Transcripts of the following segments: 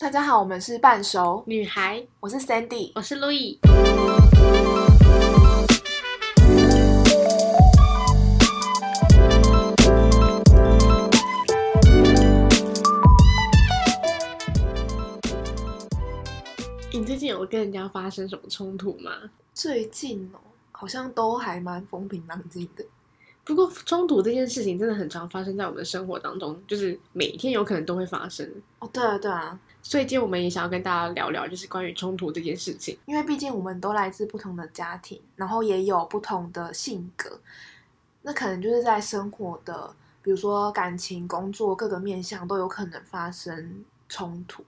大家好，我们是半熟，女孩，我是 Sandy，我是 Louis。你最近有跟人家发生什么冲突吗？最近哦，好像都还蛮风平浪静的。不过冲突这件事情真的很常发生在我们的生活当中，就是每天有可能都会发生。哦，对啊，对啊，所以今天我们也想要跟大家聊聊，就是关于冲突这件事情。因为毕竟我们都来自不同的家庭，然后也有不同的性格，那可能就是在生活的，比如说感情、工作各个面向都有可能发生冲突。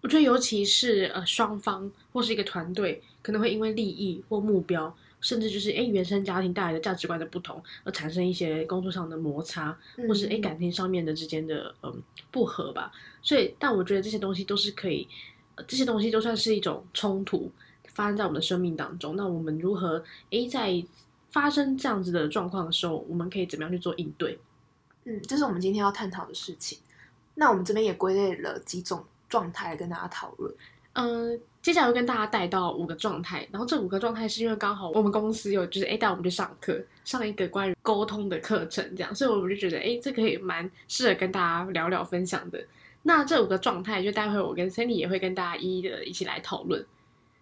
我觉得尤其是呃双方或是一个团队，可能会因为利益或目标，甚至就是哎原生家庭带来的价值观的不同，而产生一些工作上的摩擦，或是哎嗯感情上面的之间的嗯不和吧。所以，但我觉得这些东西都是可以，呃这些东西都算是一种冲突发生在我们的生命当中。那我们如何哎在发生这样子的状况的时候，我们可以怎么样去做应对？嗯，这是我们今天要探讨的事情。那我们这边也归类了几种状态跟大家讨论。嗯，接下来会跟大家带到五个状态，然后这五个状态是因为刚好我们公司有就是哎带我们去上课，上一个关于沟通的课程，这样，所以我们就觉得哎这个也蛮适合跟大家聊聊分享的。那这五个状态，就待会我跟 Cindy 也会跟大家一一的一起来讨论。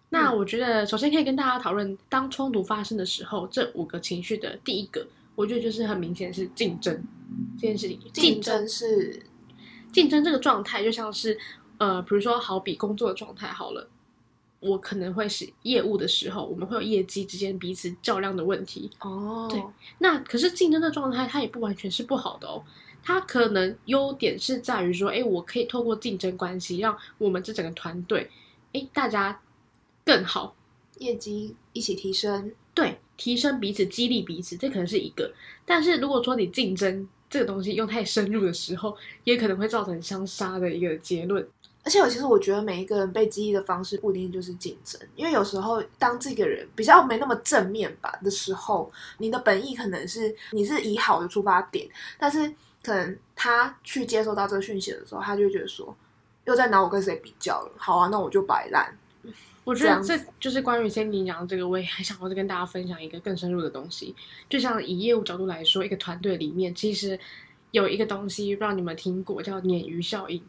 那嗯我觉得首先可以跟大家讨论，当冲突发生的时候，这五个情绪的第一个，我觉得就是很明显是竞争这件事情。竞争是竞争这个状态就像是，呃，比如说好比工作的状态好了，我可能会是业务的时候，我们会有业绩之间彼此较量的问题。哦，对那可是竞争的状态，它也不完全是不好的哦。它可能优点是在于说，哎，我可以透过竞争关系，让我们这整个团队，哎，大家更好，业绩一起提升。对，提升彼此，激励彼此，这可能是一个。但是如果说你竞争这个东西用太深入的时候，也可能会造成相杀的一个结论。而且我，其实我觉得每一个人被激励的方式不一定就是竞争，因为有时候当这个人比较没那么正面吧的时候，你的本意可能是你是以好的出发点，但是可能他去接收到这个讯息的时候，他就会觉得说，又在拿我跟谁比较了。好啊，那我就摆烂。我觉得这就是关于 Cindy 讲的这个，我也还想要再跟大家分享一个更深入的东西。就像以业务角度来说，一个团队里面其实有一个东西，不知道你们听过，叫鲶鱼效应。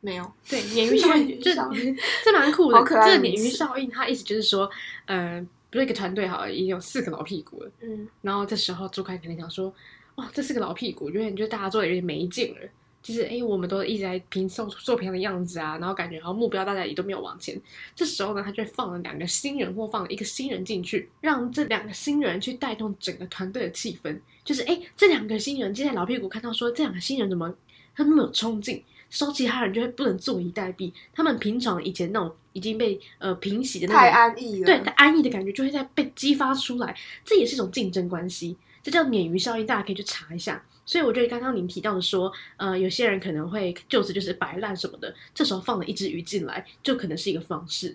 没有，对，鲶鱼效鲶应 这 这蛮酷的。这鲶鱼效应，它意思就是说，呃，比如一个团队好了，已经有四个老屁股了，嗯，然后这时候主管肯定想说，哇，这四个老屁股，有点就大家做的有点没劲了。就是哎，诶我们都一直在平做做平常的样子啊，然后感觉好像目标大家也都没有往前。这时候呢，他就放了两个新人或放了一个新人进去，让这两个新人去带动整个团队的气氛。就是哎，这两个新人，现在老屁股看到说这两个新人怎么他那么有冲劲，收其他人就会不能坐以待毙。他们平常以前那种已经被呃平息的那种太安逸了。对，他安逸的感觉就会在被激发出来，这也是一种竞争关系，这叫鲶鱼效应，大家可以去查一下。所以我觉得刚刚您提到的说，呃，有些人可能会就此就是摆烂什么的，这时候放了一只鱼进来，就可能是一个方式，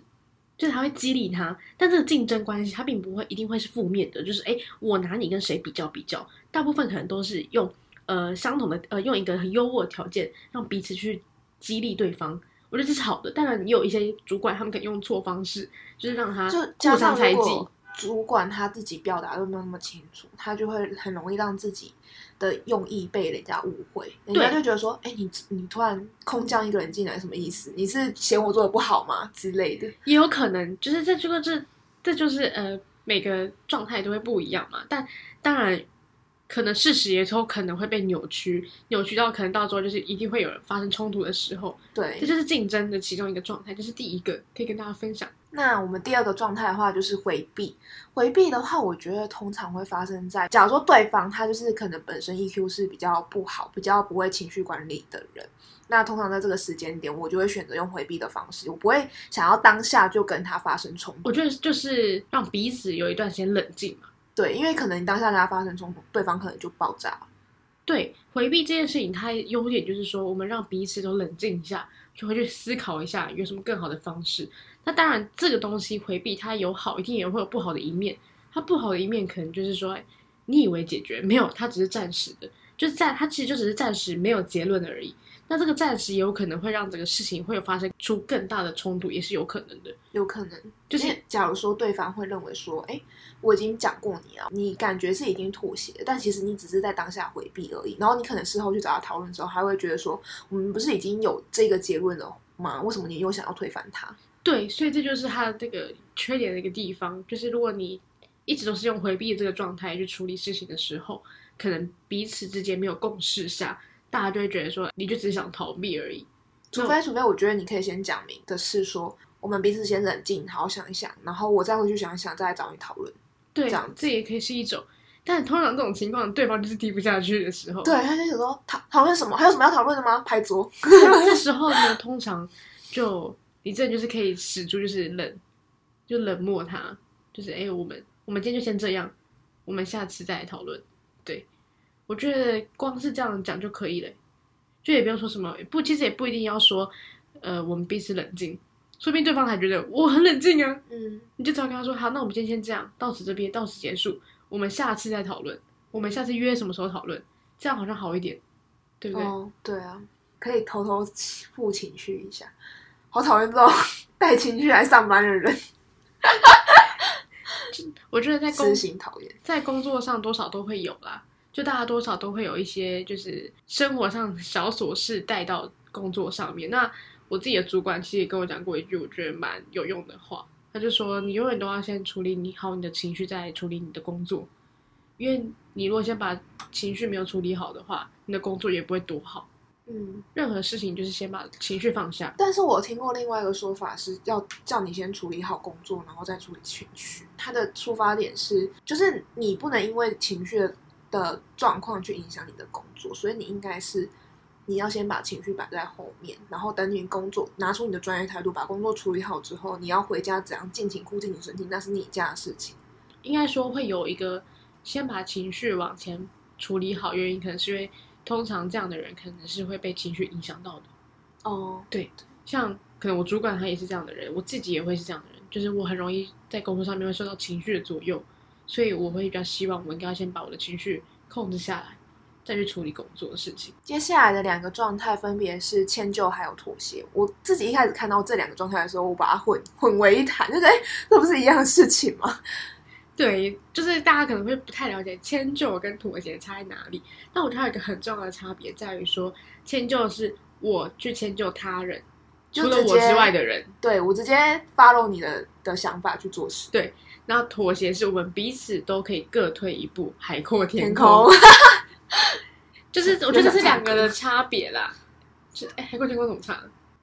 就是他会激励他，但这个竞争关系它并不会一定会是负面的，就是哎，我拿你跟谁比较比较，大部分可能都是用呃相同的呃用一个很优渥的条件让彼此去激励对方。我觉得这是好的，当然也有一些主管他们可以用错方式，就是让他就互加上相猜忌。如果主管他自己表达都没有那么清楚，他就会很容易让自己的用意被人家误会，人家就觉得说，哎、你你突然空降一个人进来，什么意思？你是嫌我做的不好吗之类的？也有可能就是这这个这这就是呃每个状态都会不一样嘛，但当然可能事实也都可能会被扭曲，扭曲到可能到时候就是一定会有人发生冲突的时候，对这，就是竞争的其中一个状态，这是第一个可以跟大家分享。那我们第二个状态的话就是回避。回避的话，我觉得通常会发生在，假如说对方他就是可能本身 EQ 是比较不好、比较不会情绪管理的人，那通常在这个时间点，我就会选择用回避的方式，我不会想要当下就跟他发生冲突。我觉得就是让彼此有一段时间冷静嘛。对，因为可能你当下跟他发生冲突，对方可能就爆炸。对，回避这件事情，它优点就是说，我们让彼此都冷静一下，就会去思考一下有什么更好的方式。那当然，这个东西回避它有好，一定也会有不好的一面。它不好的一面可能就是说，你以为解决没有，它只是暂时的。就是在它其实就只是暂时没有结论而已。那这个暂时也有可能会让这个事情会有发生出更大的冲突，也是有可能的。有可能就是假如说对方会认为说，哎，我已经讲过你了，你感觉是已经妥协，但其实你只是在当下回避而已。然后你可能事后去找他讨论之后，还会觉得说，我们不是已经有这个结论了吗？为什么你又想要推翻他？对，所以这就是他的这个缺点的一个地方，就是如果你一直都是用回避的这个状态去处理事情的时候，可能彼此之间没有共识下，大家就会觉得说，你就只想逃避而已。除非，除非我觉得你可以先讲明的是说，我们彼此先冷静，好好想一想，然后我再回去想一想，再来找你讨论。对，这样子这也可以是一种。但通常这种情况，对方就是提不下去的时候，对，他就想说讨讨论什么？还有什么要讨论的吗？拍桌。这时候呢，通常就你这就是可以使出就是冷，就冷漠他，就是哎、我们我们今天就先这样，我们下次再来讨论。对，我觉得光是这样讲就可以了，就也不用说什么不，其实也不一定要说，呃，我们彼此冷静，说不定对方还觉得我很冷静啊，嗯，你就只要跟他说好，那我们今天先这样，到此这边，到此结束，我们下次再讨论，我们下次约什么时候讨论，这样好像好一点，对不对？哦，对啊，可以偷偷负情绪一下。好讨厌这种带情绪来上班的人，我觉得在工私心讨厌。在工作上多少都会有啦，就大家多少都会有一些就是生活上小琐事带到工作上面。那我自己的主管其实也跟我讲过一句我觉得蛮有用的话，他就说你永远都要先处理你好你的情绪，再处理你的工作，因为你如果先把情绪没有处理好的话，你的工作也不会多好。嗯，任何事情就是先把情绪放下。但是我听过另外一个说法是要叫你先处理好工作，然后再处理情绪。他的出发点是，就是你不能因为情绪的的状况去影响你的工作，所以你应该是你要先把情绪摆在后面，然后等你工作拿出你的专业态度，把工作处理好之后，你要回家怎样尽情哭尽情身体，那是你家的事情。应该说会有一个先把情绪往前处理好，原因可能是因为通常这样的人可能是会被情绪影响到的。哦，对像可能我主管他也是这样的人，我自己也会是这样的人，就是我很容易在工作上面会受到情绪的左右，所以我会比较希望我应该先把我的情绪控制下来，再去处理工作的事情。接下来的两个状态分别是迁就还有妥协。我自己一开始看到这两个状态的时候，我把它混混为一谈，就觉得哎，这不是一样的事情吗？对，就是大家可能会不太了解迁就跟妥协差在哪里。但我觉得还有一个很重要的差别在于说，迁就是我去迁就他人，除了我之外的人。对我直接 follow 你的的想法去做事。然后妥协是我们彼此都可以各退一步，海阔天天空。空，就是我觉得这是两个的差别啦。就哎，海阔天空怎么唱？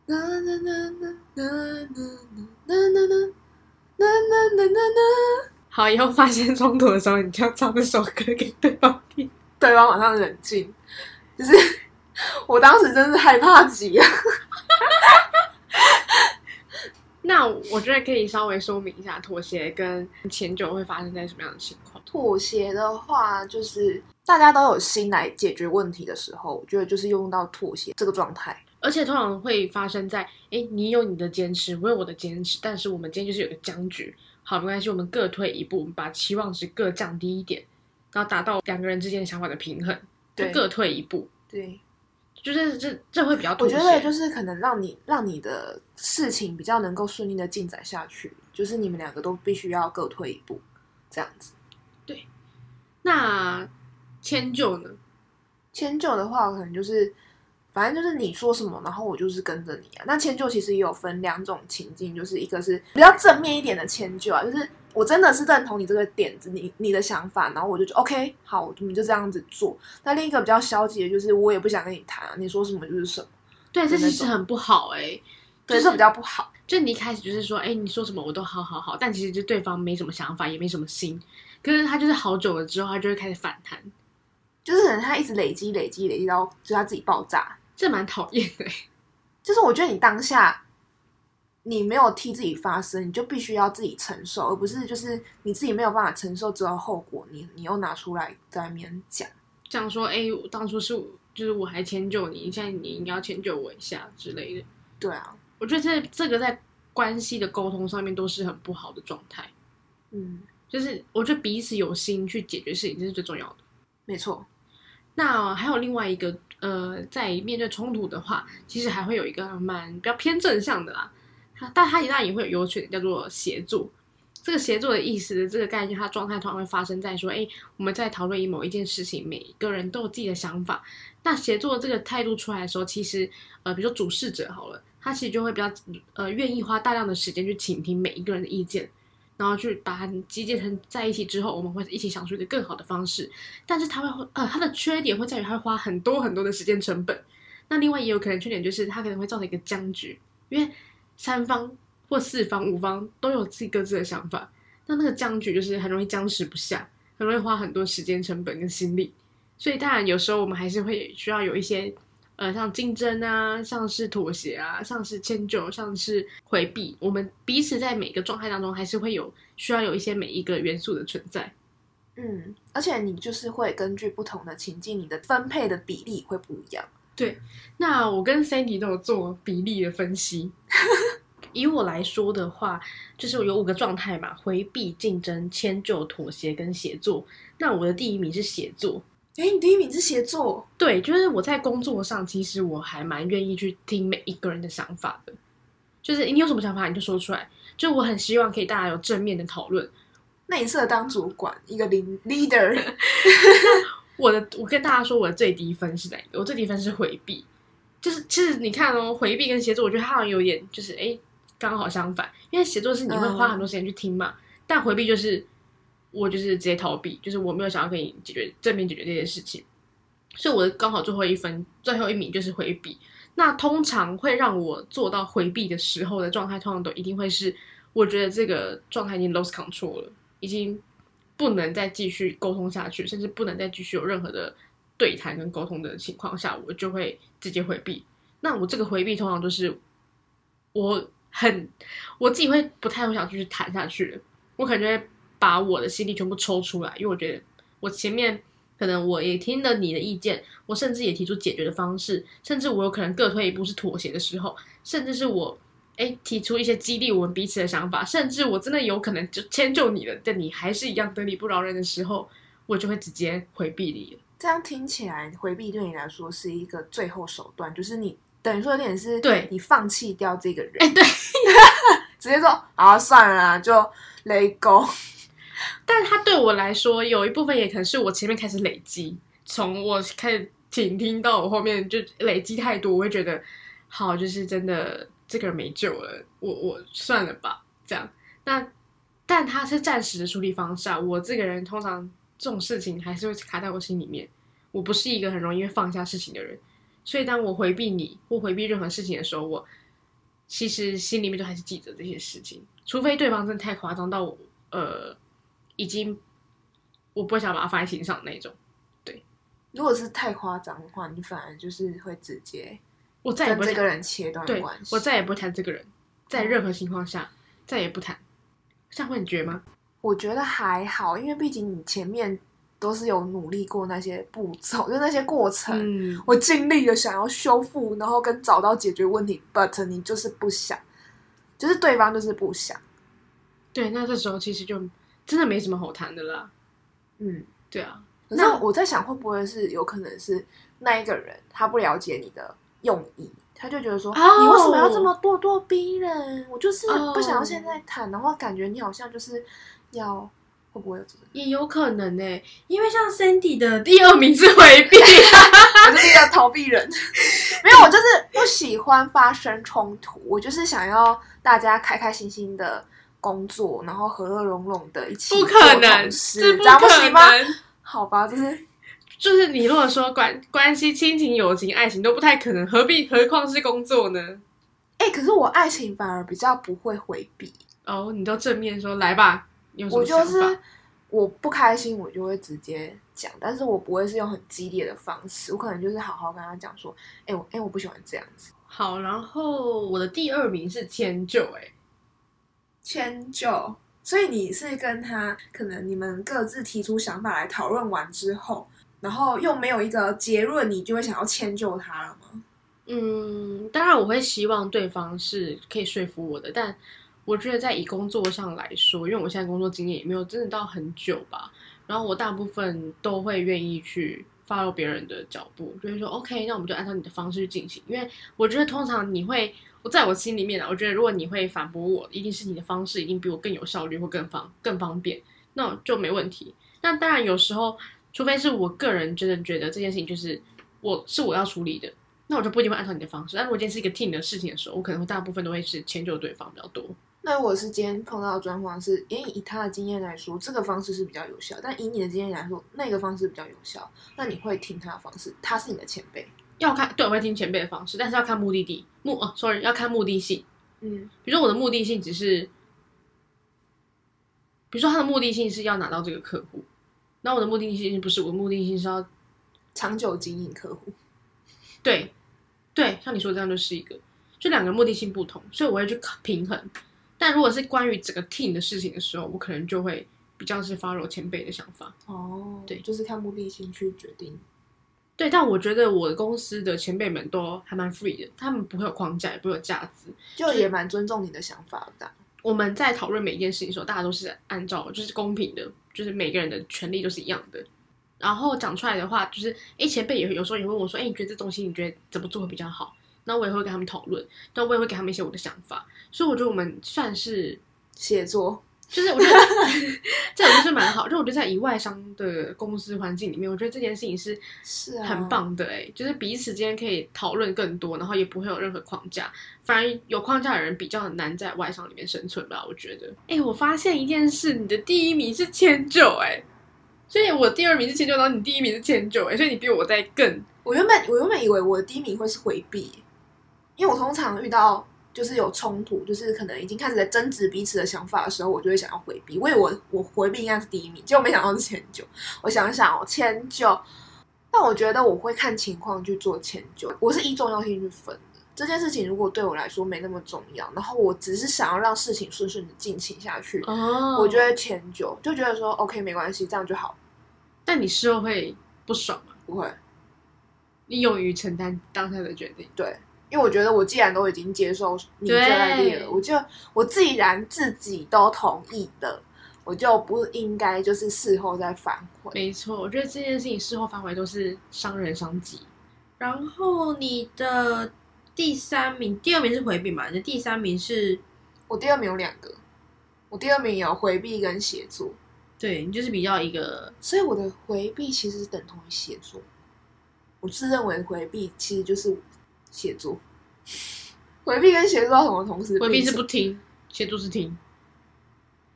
啦啦啦啦啦啦啦啦啦啦啦啦啦，好，以后发现冲突的时候，你就要唱这首歌给对方听。对方马上冷静，就是我当时真是害怕极了。那我觉得可以稍微说明一下妥协跟迁就会发生在什么样的情况。妥协的话，就是大家都有心来解决问题的时候，我觉得就是用到妥协这个状态。而且通常会发生在，哎，你有你的坚持，我有我的坚持，但是我们今天就是有个僵局。好，没关系，我们各退一步，我们把期望值各降低一点，然后达到两个人之间的想法的平衡，就对各退一步。对，就是这这会比较多。我觉得就是可能让你让你的事情比较能够顺利的进展下去，就是你们两个都必须要各退一步，这样子。对那迁就呢？迁就的话，可能就是反正就是你说什么，然后我就是跟着你啊。那迁就其实也有分两种情境，就是一个是比较正面一点的迁就啊，就是我真的是认同你这个点子，你你的想法，然后我就觉得 OK，好，我们就这样子做。那另一个比较消极的，就是我也不想跟你谈、啊，你说什么就是什么，对，这其实很不好哎、对，就是这比较不好。就你一开始就是说，哎，你说什么我都好好好，但其实就对方没什么想法，也没什么心。可是他就是好久了之后，他就会开始反弹，就是可能他一直累积、累积、累积到就他自己爆炸。这蛮讨厌的欸。就是我觉得你当下你没有替自己发声，你就必须要自己承受，而不是就是你自己没有办法承受之后后果，你你又拿出来在那边讲。这样说，哎，我当初是我就是我还迁就你，现在你应该要迁就我一下之类的。对啊，我觉得这这个在关系的沟通上面都是很不好的状态。嗯，就是我觉得彼此有心去解决事情，这是最重要的。没错。那还有另外一个，呃，在面对冲突的话，其实还会有一个蛮比较偏正向的啦。但他一旦也会有优缺点，叫做协作。这个协作的意思这个概念，它状态通常会发生在说，哎，我们在讨论某一件事情，每一个人都有自己的想法。那协作这个态度出来的时候，其实，呃，比如说主事者好了，他其实就会比较，呃，愿意花大量的时间去倾听每一个人的意见。然后去把它集结成在一起之后，我们会一起想出一个更好的方式。但是他会呃，他的缺点会在于他会花很多很多的时间成本。那另外也有可能缺点就是他可能会造成一个僵局，因为三方或四方、五方都有自己各自的想法，那那个僵局就是很容易僵持不下，很容易花很多时间成本跟心力。所以当然有时候我们还是会需要有一些。呃，像竞争啊，像是妥协啊，像是迁就，像是回避，我们彼此在每个状态当中，还是会有需要有一些每一个元素的存在。嗯，而且你就是会根据不同的情境，你的分配的比例会不一样。对，那我跟 Sandy 都有做比例的分析。以我来说的话，就是有五个状态嘛：回避、竞争、迁就、妥协跟协作。那我的第一名是协作。哎，你第一名是协作，对，就是我在工作上，其实我还蛮愿意去听每一个人的想法的。就是你有什么想法，你就说出来。就我很希望可以大家有正面的讨论。那你适合当主管，一个领 leader。我的，我跟大家说，我的最低分是哪一个？我最低分是回避。就是其实你看哦，回避跟协作，我觉得它好像有点就是哎，刚好相反。因为协作是你会花很多时间去听嘛，但回避就是。我就是直接逃避，就是我没有想要跟你解决正面解决这件事情，所以我的刚好最后一分最后一名就是回避。那通常会让我做到回避的时候的状态，通常都一定会是我觉得这个状态已经 lose control 了，已经不能再继续沟通下去，甚至不能再继续有任何的对谈跟沟通的情况下，我就会直接回避。那我这个回避通常就是我很我自己会不太会想继续谈下去，我感觉。把我的心力全部抽出来，因为我觉得我前面可能我也听了你的意见，我甚至也提出解决的方式，甚至我有可能各退一步是妥协的时候，甚至是我哎提出一些激励我们彼此的想法，甚至我真的有可能就迁就你了，但你还是一样得理不饶人的时候，我就会直接回避你了。这样听起来，回避对你来说是一个最后手段，就是你等于说有点是对你放弃掉这个人，哎，对，直接说啊算了，就 let go。但他对我来说，有一部分也可能是我前面开始累积，从我开始倾听到我后面就累积太多，我会觉得好，就是真的这个人没救了，我我算了吧，这样。那但他是暂时的处理方式啊，我这个人通常这种事情还是会卡在我心里面，我不是一个很容易放下事情的人，所以当我回避你或回避任何事情的时候，我其实心里面都还是记着这些事情，除非对方真的太夸张到我呃。已经，我不会想把它放在心上那种。对，如果是太夸张的话，你反而就是会直接，我再也不跟这个人切断关系。我再也不谈这个人，在任何情况下再也不谈。这样会很绝吗？我觉得还好，因为毕竟你前面都是有努力过那些步骤，就那些过程，我尽力的想要修复，然后跟找到解决问题。But 你就是不想，就是对方就是不想。对，那这时候其实就。真的没什么好谈的啦，嗯，对啊。那我在想，会不会是有可能是那一个人他不了解你的用意，他就觉得说，你为什么要这么咄咄逼人？我就是不想要现在谈然后，感觉你好像就是要会不会有这个？也有可能呢，因为像 Sandy 的第二名是回避，我是一个逃避人。没有，我就是不喜欢发生冲突，我就是想要大家开开心心的。工作，然后和乐融融的一起不可能，是不可能。好吧，就是就是你如果说关关系、亲情、友情、爱情都不太可能，何必何况是工作呢？哎，可是我爱情反而比较不会回避哦。你都正面说来吧，我就是我不开心，我就会直接讲，但是我不会是用很激烈的方式，我可能就是好好跟他讲说，哎我哎我不喜欢这样子。好，然后我的第二名是迁就，哎。迁就，所以你是跟他可能你们各自提出想法来讨论完之后，然后又没有一个结论，你就会想要迁就他了吗？嗯，当然我会希望对方是可以说服我的，但我觉得在以工作上来说，因为我现在工作经验也没有真的到很久吧，然后我大部分都会愿意去 follow 别人的脚步，就是说 OK，那我们就按照你的方式去进行。因为我觉得通常你会，我在我心里面啊，我觉得如果你会反驳我，一定是你的方式一定比我更有效率或更方更方便，那就没问题。那当然有时候，除非是我个人真的觉得这件事情就是我是我要处理的，那我就不一定会按照你的方式。但如果今天是一个 team 的事情的时候，我可能大部分都会是迁就对方比较多。那如果是今天碰到的状况是，因为以他的经验来说，这个方式是比较有效，但以你的经验来说，那个方式比较有效，那你会听他的方式，他是你的前辈，要看对，我会听前辈的方式，但是要看目的地目哦，sorry，要看目的性。嗯，比如说我的目的性只是，比如说他的目的性是要拿到这个客户，那我的目的性不是，我的目的性是要长久经营客户，对对，像你说这样就是一个，就两个目的性不同，所以我会去平衡。但如果是关于整个 team 的事情的时候，我可能就会比较是 follow 前辈的想法。哦，对就是看目的性去决定。对，但我觉得我的公司的前辈们都还蛮 free 的，他们不会有框架，也不会有价值。就也蛮尊重你的想法的。我们在讨论每一件事情的时候，大家都是按照就是公平的，就是每个人的权利都是一样的。然后讲出来的话，就是哎，前辈也会有时候也会问我说，哎，你觉得这东西你觉得怎么做会比较好？那我也会跟他们讨论，但我也会给他们一些我的想法。所以我觉得我们算是写作，就是我觉得 这种就是蛮好。就我觉得在以外商的公司环境里面，我觉得这件事情是是啊，很。棒的哎、就是彼此之间可以讨论更多，然后也不会有任何框架。反而有框架的人比较难在外商里面生存吧，我觉得。哎、我发现一件事，你的第一名是迁就哎、所以我第二名是迁就，然后你第一名是迁就哎、所以你比我在更我原本我原本以为我的第一名会是回避，因为我通常遇到就是有冲突，就是可能已经开始在争执彼此的想法的时候，我就会想要回避。我以为我我回避应该是第一名，结果没想到是迁就。我想想哦，迁就，但我觉得我会看情况去做迁就，我是依重要性去分的。这件事情如果对我来说没那么重要，然后我只是想要让事情顺顺的进行下去，哦我就会迁就，就觉得说 OK 没关系，这样就好，但你事后会不爽吗？不会。你勇于承担当下的决定。对，因为我觉得我既然都已经接受你这对个 idea 了，我就我既然自己都同意了，我就不应该就是事后再反悔。没错，我觉得这件事情事后反悔都是伤人伤己。然后你的第三名，第二名是回避嘛？你的第三名是，我第二名有两个，我第二名有回避跟写作，对你就是比较一个，所以我的回避其实是等同于写作。我自认为回避其实就是写作，回避跟写作要怎么同时回避是不听，协助是听，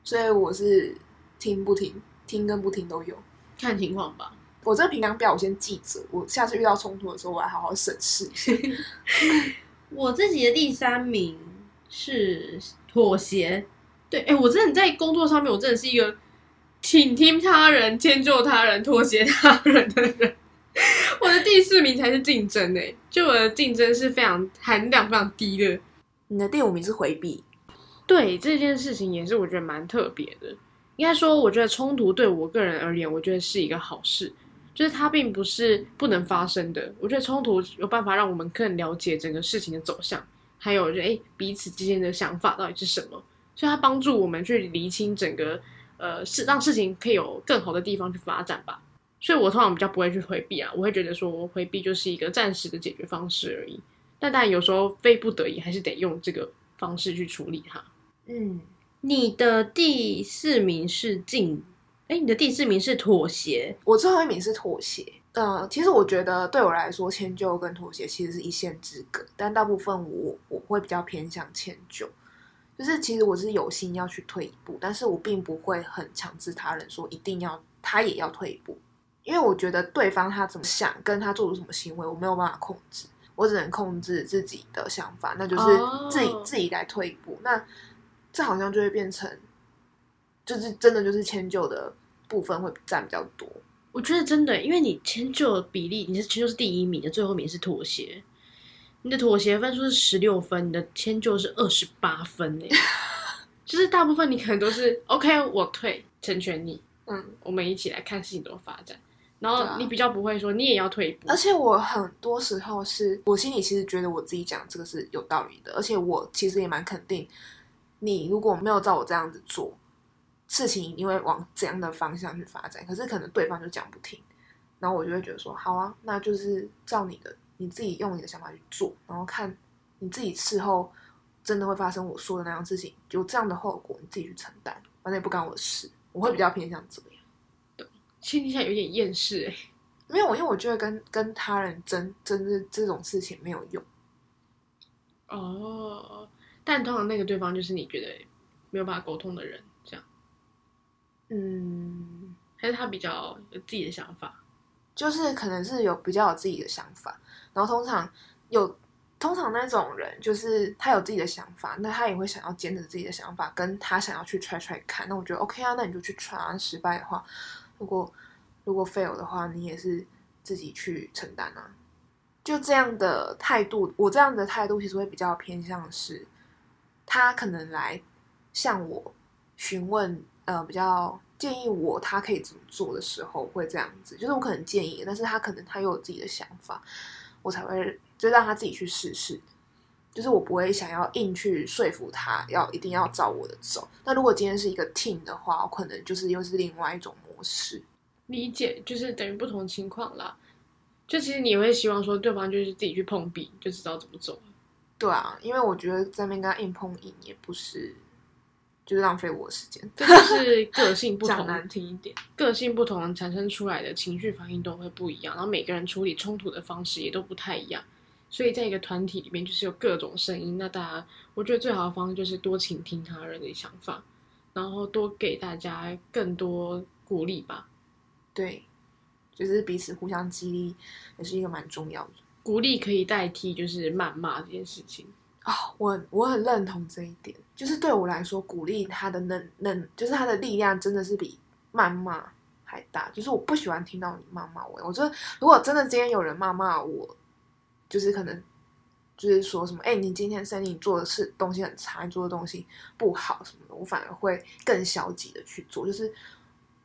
所以我是听不听，听跟不听都有。看情况吧。我这个评量表我先记着，我下次遇到冲突的时候，我来好好审视一下。我自己的第三名是妥协。对，哎，我真的在工作上面，我真的是一个倾听他人、迁就他人、妥协他人的人。我的第四名才是竞争诶，就我的竞争是非常含量非常低的。你的第五名是回避，对这件事情也是我觉得蛮特别的。应该说，我觉得冲突对我个人而言，我觉得是一个好事，就是它并不是不能发生的。我觉得冲突有办法让我们更了解整个事情的走向，还有就诶彼此之间的想法到底是什么，所以它帮助我们去厘清整个呃事，让事情可以有更好的地方去发展吧。所以我通常比较不会去回避啊，我会觉得说回避就是一个暂时的解决方式而已。但当然有时候非不得已，还是得用这个方式去处理它。嗯，你的第四名是进，哎，你的第四名是妥协，我最后一名是妥协。呃，其实我觉得对我来说，迁就跟妥协其实是一线之隔，但大部分我我会比较偏向迁就。就是其实我是有心要去退一步，但是我并不会很强制他人说一定要他也要退一步，因为我觉得对方他怎么想，跟他做出什么行为，我没有办法控制，我只能控制自己的想法，那就是哦自己、自己来退一步。那这好像就会变成，就是真的就是迁就的部分会占比较多。我觉得真的，因为你迁就的比例，你是迁就是第一名，你的最后一名是妥协，你的妥协分数是十六分，你的迁就是二十八分诶，就是大部分你可能都是 OK，我退，成全你，嗯，我们一起来看事情怎么发展，然后你比较不会说你也要退一步而，且我很多时候是我心里其实觉得我自己讲这个是有道理的，而且我其实也蛮肯定，你如果没有照我这样子做，事情一定会往怎样的方向去发展。可是可能对方就讲不听，然后我就会觉得说，好啊，那就是照你的，你自己用你的想法去做，然后看你自己事后真的会发生我说的那样事情，有这样的后果，你自己去承担，反正也不干我的事。我会比较偏向这样。心听起来有点厌世哎、没有，因为我觉得跟跟他人争争这这种事情没有用。哦，但通常那个对方就是你觉得没有办法沟通的人，这样，嗯，还是他比较有自己的想法？就是可能是有比较有自己的想法，然后通常有通常那种人就是他有自己的想法，那他也会想要坚持自己的想法，跟他想要去 try try 看。那我觉得 OK 啊，那你就去 try 啊。失败的话，如果如果 fail 的话，你也是自己去承担啊。就这样的态度，我这样的态度其实会比较偏向是，他可能来向我询问，呃，比较建议我他可以怎么做的时候，会这样子。就是我可能建议，但是他可能他又有自己的想法，我才会就让他自己去试试。就是我不会想要硬去说服他，要一定要照我的走。那如果今天是一个 team 的话，我可能就是又是另外一种模式。理解就是等于不同情况啦。就其实你会希望说对方就是自己去碰壁，就知道怎么走。对啊，因为我觉得在那边跟他硬碰硬也不是，就是浪费我的时间。这就是 个性不讲同，难听一点，个性不同产生出来的情绪反应都会不一样，然后每个人处理冲突的方式也都不太一样。所以在一个团体里面，就是有各种声音。那大家，我觉得最好的方式就是多倾听他人的想法，然后多给大家更多鼓励吧。对，就是彼此互相激励，也是一个蛮重要的。鼓励可以代替就是谩骂这件事情。啊、我我很认同这一点，就是对我来说，鼓励他的能能，就是他的力量真的是比谩骂还大。就是我不喜欢听到你谩骂我，我觉得如果真的今天有人骂骂我，就是可能就是说什么，哎、你今天三你做的事东西很差，你做的东西不好什么的，我反而会更消极的去做，就是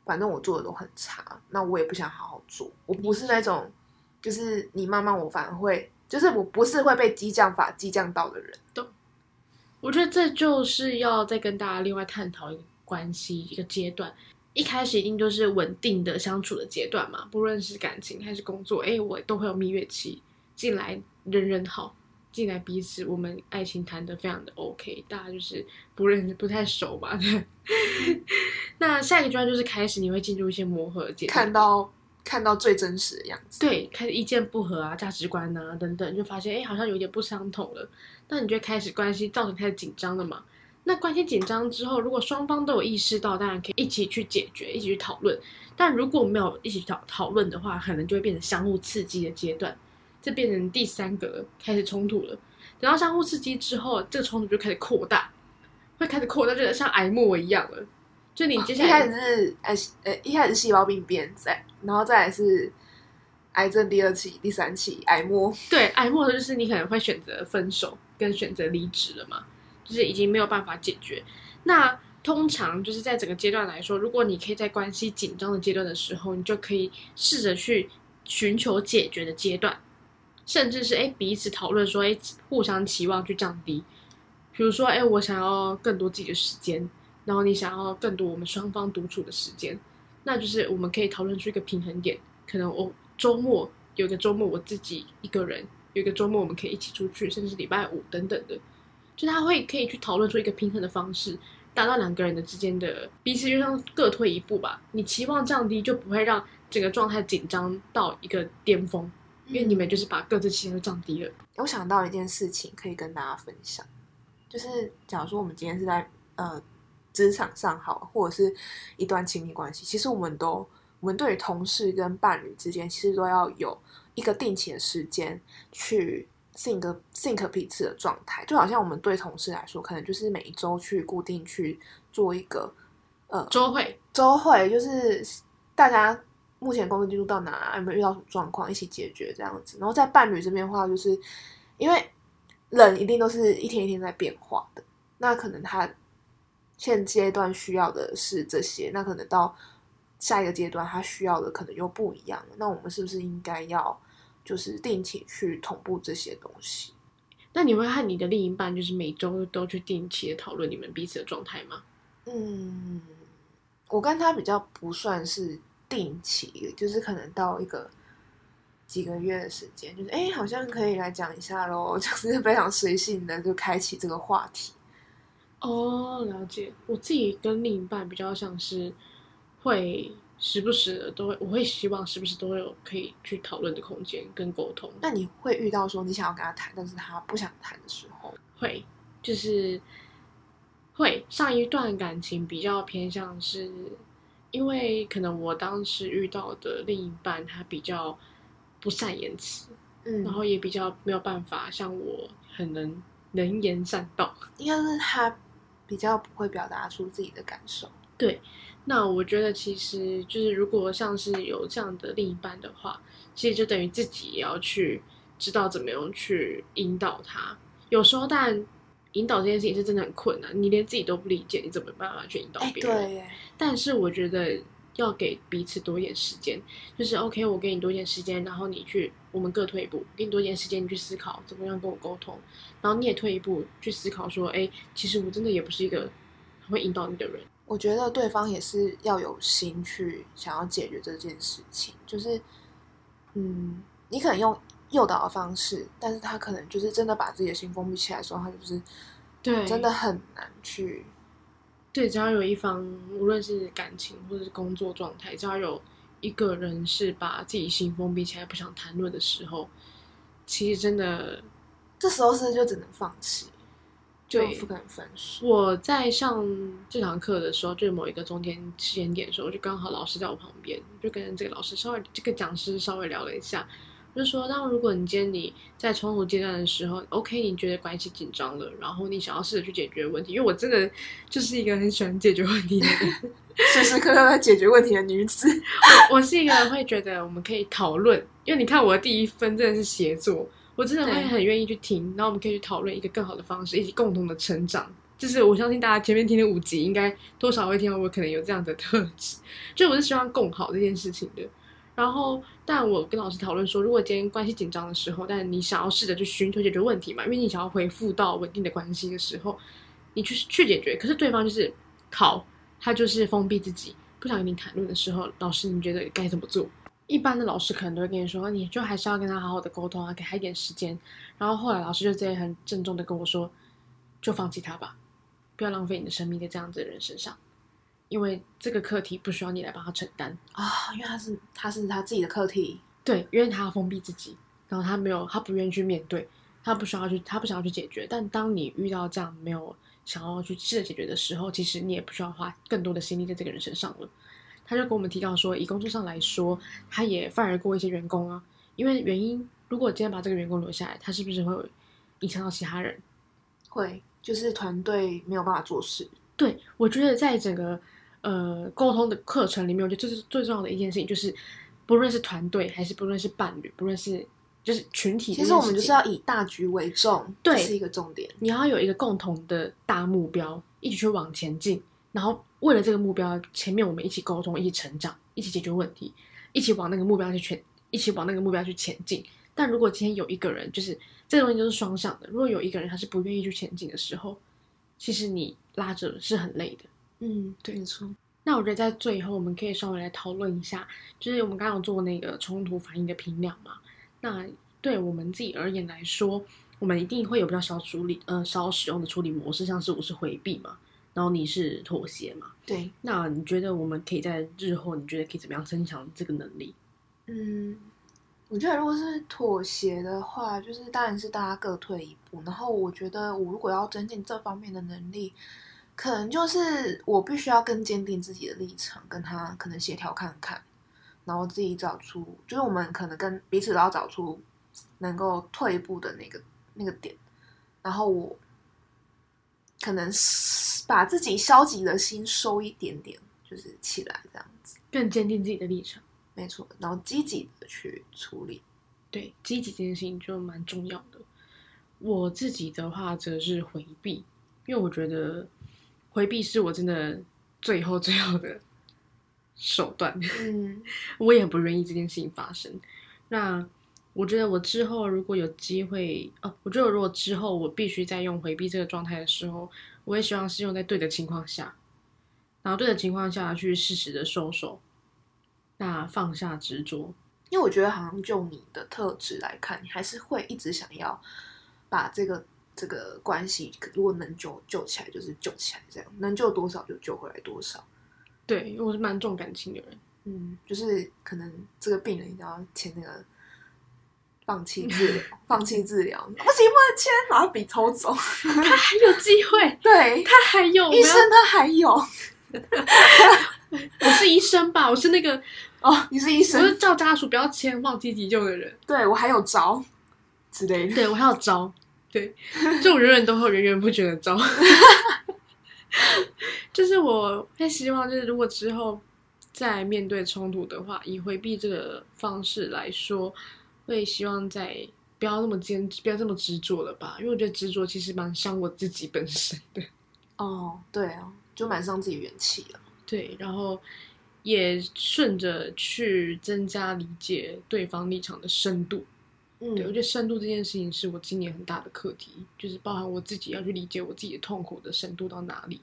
反正我做的都很差，那我也不想好好做。我不是那种，就是你骂骂我，反而会，就是我不是会被激将法激将到的人。都我觉得这就是要再跟大家另外探讨一个关系一个阶段。一开始一定就是稳定的相处的阶段嘛，不论是感情还是工作，哎，我都会有蜜月期。进来人人好，进来彼此我们爱情谈得非常的 OK，大家就是不认识不太熟吧。那下一个阶段就是开始你会进入一些磨合的阶段，看到看到最真实的样子。对，开始意见不合啊，价值观啊等等，就发现哎，好像有点不相同了。那你就开始关系造成开始紧张了嘛？那关系紧张之后，如果双方都有意识到，当然可以一起去解决，一起去讨论。但如果没有一起讨讨论的话，可能就会变成相互刺激的阶段，这变成第三个了开始冲突了。等到相互刺激之后，这个冲突就开始扩大，会开始扩大，就像癌末一样了。就你接下来一开始是呃呃，一开始是细胞病变在，然后再来是癌症第二期、第三期癌末。对，癌末的就是你可能会选择分手，跟选择离职了嘛，就是已经没有办法解决。那通常就是在整个阶段来说，如果你可以在关系紧张的阶段的时候，你就可以试着去寻求解决的阶段，甚至是哎彼此讨论说，哎互相期望去降低。比如说，哎，我想要更多自己的时间，然后你想要更多我们双方独处的时间，那就是我们可以讨论出一个平衡点。可能我周末有个周末我自己一个人，有个周末我们可以一起出去，甚至礼拜五等等的，就他会可以去讨论出一个平衡的方式，达到两个人的之间的彼此就像各退一步吧。你期望降低，就不会让整个状态紧张到一个巅峰，因为你们就是把各自期望都降低了。我想到一件事情可以跟大家分享，就是假如说我们今天是在呃职场上好，或者是一段亲密关系，其实我们都我们对于同事跟伴侣之间，其实都要有一个定期的时间去 think think 彼此的状态，就好像我们对同事来说，可能就是每一周去固定去做一个呃周会周会，就是大家目前工作进度到哪，有没有遇到什么状况，一起解决这样子。然后在伴侣这边的话，就是因为人一定都是一天一天在变化的，那可能他现阶段需要的是这些，那可能到下一个阶段他需要的可能又不一样了。那我们是不是应该要就是定期去同步这些东西？那你会和你的另一半就是每周都去定期的讨论你们彼此的状态吗？嗯，我跟他比较不算是定期，就是可能到一个几个月的时间，就是哎，好像可以来讲一下喽，就是非常随性的就开启这个话题。哦，了解。我自己跟另一半比较像是会时不时的都会，我会希望时不时都会有可以去讨论的空间跟沟通。那你会遇到说你想要跟他谈，但是他不想谈的时候，会就是会上一段感情比较偏向是，因为可能我当时遇到的另一半他比较不善言辞，嗯然后也比较没有办法像我很能能言善道。应该是他比较不会表达出自己的感受。对那我觉得其实就是，如果像是有这样的另一半的话，其实就等于自己也要去知道怎么样去引导他。有时候，但引导这件事情是真的很困难，你连自己都不理解，你怎么办法去引导哎，别人？对，但是我觉得要给彼此多一点时间，就是 OK，我给你多一点时间，然后你去，我们各退一步，给你多一点时间，你去思考怎么样跟我沟通，然后你也退一步去思考说，哎，其实我真的也不是一个很会引导你的人。我觉得对方也是要有心去想要解决这件事情，就是，嗯，你可能用诱导的方式，但是他可能就是真的把自己的心封闭起来的时候，他就是对，真的很难去，对，只要有一方，无论是感情或者是工作状态，只要有一个人是把自己心封闭起来，不想谈论的时候，其实真的，这时候是就只能放弃，就不可能分手。我在上这堂课的时候，就是某一个中间时间点的时候，就刚好老师在我旁边，就跟这个老师稍微，这个讲师稍微聊了一下，就说，当如果你今天你在冲突阶段的时候，OK，你觉得关系紧张了，然后你想要试着去解决问题，因为我真的就是一个很喜欢解决问题的人。时时刻刻在解决问题的女子，我是一个会觉得我们可以讨论，因为你看我的第一分真的是协作，我真的会很愿意去听，然后我们可以去讨论一个更好的方式，一起共同的成长。就是我相信大家前面听的五集，应该多少会听到我可能有这样的特质，就我是希望共好这件事情的。然后，但我跟老师讨论说，如果今天关系紧张的时候，但你想要试着去寻求解决问题嘛，因为你想要恢复到稳定的关系的时候，你去去解决，可是对方就是好，他就是封闭自己，不想跟你谈论的时候，老师你觉得该怎么做？一般的老师可能都会跟你说，你就还是要跟他好好的沟通啊，给他一点时间。然后后来老师就直接很郑重的跟我说，就放弃他吧，不要浪费你的生命在这样子的人身上，因为这个课题不需要你来帮他承担。啊，因为他是他是他自己的课题，对，因为他要封闭自己，然后他没有，他不愿意去面对，他不需要去，他不想要去解决。但当你遇到这样没有想要去试着解决的时候，其实你也不需要花更多的心力在这个人身上了。他就跟我们提到说，以工作上来说，他也 fire 过一些员工啊，因为原因，如果今天把这个员工留下来，他是不是会影响到其他人？会就是团队没有办法做事，对，我觉得在整个呃沟通的课程里面，我觉得这是最重要的一件事情，就是不论是团队还是不论是伴侣，不论是就是群体其实我们就是要以大局为重，对这是一个重点。你要有一个共同的大目标，一起去往前进，然后为了这个目标，前面我们一起沟通，一起成长，一起解决问题，一起往那个目标去前，一起往那个目标去前进。但如果今天有一个人，就是这个东西就是双向的，如果有一个人他是不愿意去前进的时候，其实你拉着是很累的。嗯，对，没错。那我觉得在最后，我们可以稍微来讨论一下，就是我们刚刚有做那个冲突反应的评量嘛。那对我们自己而言来说，我们一定会有比较少处理，呃，少使用的处理模式，像是我是回避嘛，然后你是妥协嘛。对，那你觉得我们可以在日后，你觉得可以怎么样增强这个能力？嗯，我觉得如果是妥协的话，就是当然是大家各退一步。然后我觉得我如果要增进这方面的能力，可能就是我必须要更坚定自己的立场，跟他可能协调看看，然后自己找出，就是我们可能跟彼此都要找出能够退一步的那个那个点。然后我可能是把自己消极的心收一点点，就是起来这样子。更坚定自己的立场。没错，然后积极的去处理。对，积极这件事情就蛮重要的。我自己的话则是回避，因为我觉得回避是我真的最后最后的手段。嗯，我也很不愿意这件事情发生。那我觉得我之后如果有机会，哦，我觉得如果之后我必须再用回避这个状态的时候，我也希望是用在对的情况下，然后对的情况下去适时的收手。那放下执着，因为我觉得好像就你的特质来看，你还是会一直想要把这个这个关系，如果能救救起来，就是救起来，这样能救多少就救回来多少。对，因为我是蛮重感情的人。嗯，就是可能这个病人一定要签那个放弃治疗，放弃治疗，不行，不能签，把他笔抽走。他还有机会，对，他还有医生，他还有。我是医生吧？我是那个哦，你是医生，我是叫家属不要签放弃急救的人。对我还有招之类的，对我还有招，对，这种永远都会源源不绝的招。就是我会希望，就是如果之后再面对冲突的话，以回避这个方式来说，会希望在不要那么坚持，不要这么执着了吧？因为我觉得执着其实蛮伤我自己本身的。哦，对啊，就蛮伤自己元气的。对，然后也顺着去增加理解对方立场的深度。嗯，对我觉得深度这件事情是我今年很大的课题，就是包含我自己要去理解我自己的痛苦的深度到哪里，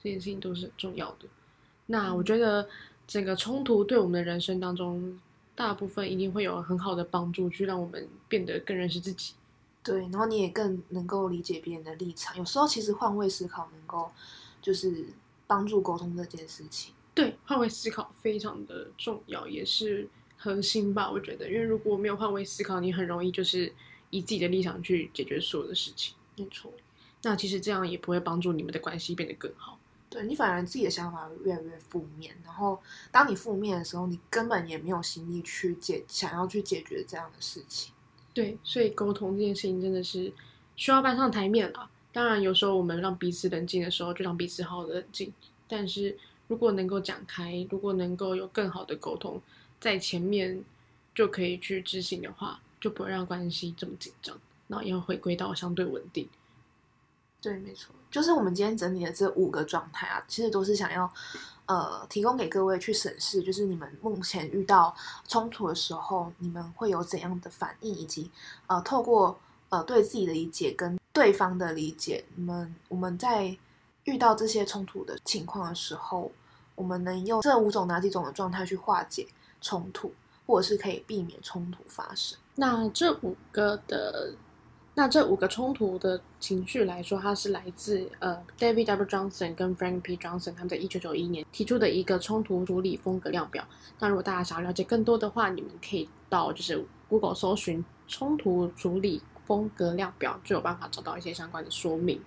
这件事情都是很重要的。那我觉得整个冲突对我们的人生当中，大部分一定会有很好的帮助，去让我们变得更认识自己。对，然后你也更能够理解别人的立场。有时候其实换位思考能够就是帮助沟通这件事情。对，换位思考非常的重要，也是。核心吧，我觉得，因为如果没有换位思考，你很容易就是以自己的立场去解决所有的事情。没错，那其实这样也不会帮助你们的关系变得更好。对你反而自己的想法越来越负面，然后当你负面的时候，你根本也没有心力去解想要去解决这样的事情。对，所以沟通这件事情真的是需要搬上台面了。当然，有时候我们让彼此冷静的时候，就让彼此好好的冷静。但是如果能够讲开，如果能够有更好的沟通。在前面就可以去执行的话，就不会让关系这么紧张，然后要回归到相对稳定。对，没错，就是我们今天整理的这五个状态啊，其实都是想要呃提供给各位去审视，就是你们目前遇到冲突的时候，你们会有怎样的反应，以及呃透过呃对自己的理解跟对方的理解，你们我们在遇到这些冲突的情况的时候，我们能用这五种哪几种的状态去化解？冲突，或者是可以避免冲突发生。那这五个的，那这五个冲突的情绪来说，它是来自呃，David W. Johnson 跟 Frank P. Johnson 他们在一九九一年提出的一个冲突处理风格量表。那如果大家想要了解更多的话，你们可以到就是 Google 搜寻冲突处理风格量表，就有办法找到一些相关的说明。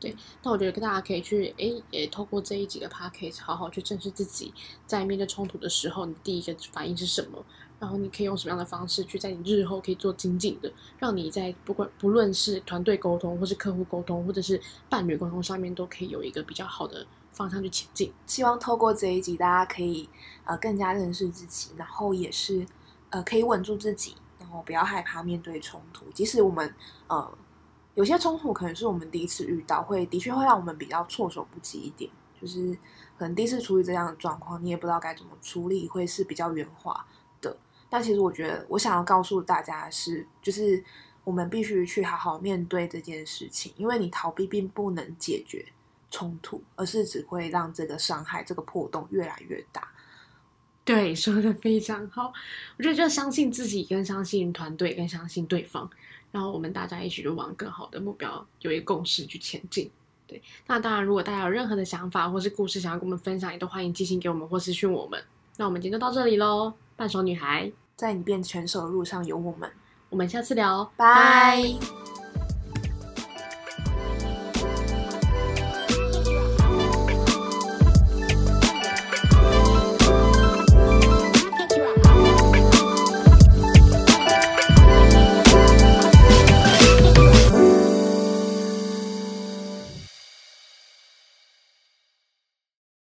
对，那我觉得跟大家可以去，诶，也透过这一集的 podcast，好好去正视自己在面对冲突的时候，你第一个反应是什么？然后你可以用什么样的方式去在你日后可以做精进的，让你在不管不论是团队沟通，或是客户沟通，或者是伴侣沟通上面，都可以有一个比较好的方向去前进。希望透过这一集，大家可以呃更加认识自己，然后也是呃可以稳住自己，然后不要害怕面对冲突，即使我们呃。有些冲突可能是我们第一次遇到，会的确会让我们比较措手不及一点。就是可能第一次处理这样的状况，你也不知道该怎么处理，会是比较圆滑的。但其实我觉得，我想要告诉大家的是，就是我们必须去好好面对这件事情，因为你逃避并不能解决冲突，而是只会让这个伤害、这个破洞越来越大。对，说的非常好。我觉得就相信自己，跟相信团队，跟相信对方。然后我们大家一起就往更好的目标有一个共识去前进。对，那当然，如果大家有任何的想法或是故事想要跟我们分享，也都欢迎寄信给我们或私讯我们。那我们今天就到这里喽，半熟女孩在你变成熟的路上有我们，我们下次聊，拜。